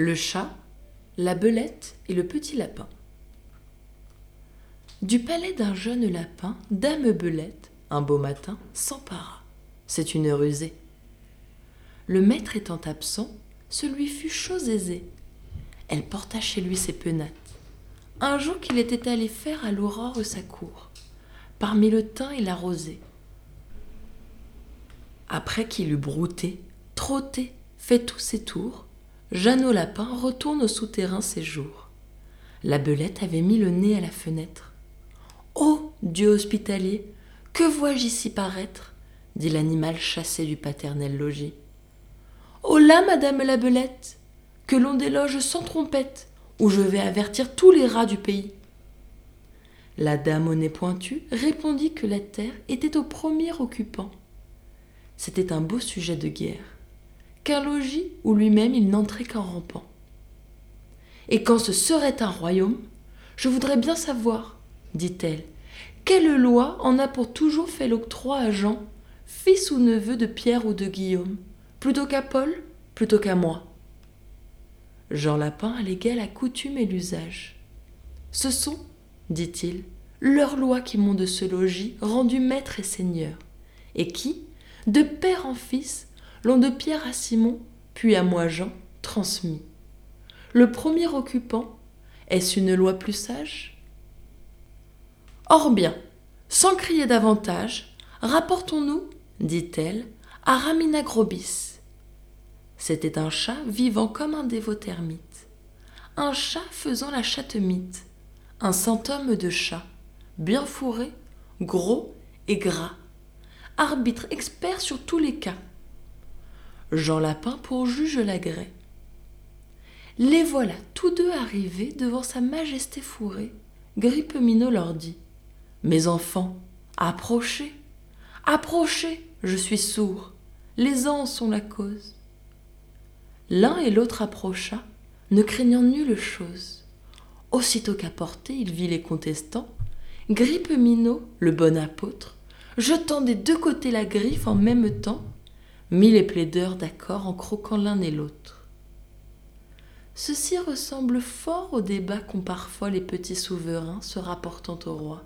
Le chat, la belette et le petit lapin. Du palais d'un jeune lapin, Dame Belette, un beau matin, s'empara. C'est une rusée. Le maître étant absent, ce lui fut chose aisée. Elle porta chez lui ses penates. Un jour qu'il était allé faire à l'aurore sa cour, parmi le thym et la rosée. Après qu'il eut brouté, trotté, fait tous ses tours, Jeannot Lapin retourne au souterrain ses jours. La belette avait mis le nez à la fenêtre. Ô Dieu hospitalier, que vois-je ici paraître? dit l'animal chassé du paternel logis. Oh là, madame la belette, que l'on déloge sans trompette, ou je vais avertir tous les rats du pays. La dame au nez pointu répondit que la terre était au premier occupant. C'était un beau sujet de guerre, logis où lui-même il n'entrait qu'en rampant. Et quand ce serait un royaume, je voudrais bien savoir, dit-elle, quelle loi en a pour toujours fait l'octroi à Jean, fils ou neveu de Pierre ou de Guillaume, plutôt qu'à Paul, plutôt qu'à moi? Jean Lapin alléguait la coutume et l'usage. Ce sont, dit-il, leurs lois qui m'ont de ce logis rendu maître et seigneur, et qui, de père en fils, l'ont de Pierre à Simon, puis à moi Jean, transmis. Le premier occupant, est-ce une loi plus sage? Or bien, sans crier davantage, rapportons-nous, dit-elle, à Ramina Grobis. C'était un chat vivant comme un dévot termite, un chat faisant la chatte-mythe, un saint homme de chat, bien fourré, gros et gras, arbitre expert sur tous les cas. Jean Lapin pour juge l'agrès. Les voilà tous deux arrivés devant sa majesté fourrée. Minot leur dit Mes enfants, approchez, approchez, je suis sourd, les ans sont la cause. L'un et l'autre approcha, ne craignant nulle chose. Aussitôt qu'à portée il vit les contestants, Minot, le bon apôtre, jetant des deux côtés la griffe en même temps, mit les plaideurs d'accord en croquant l'un et l'autre. Ceci ressemble fort au débat qu'ont parfois les petits souverains se rapportant au roi.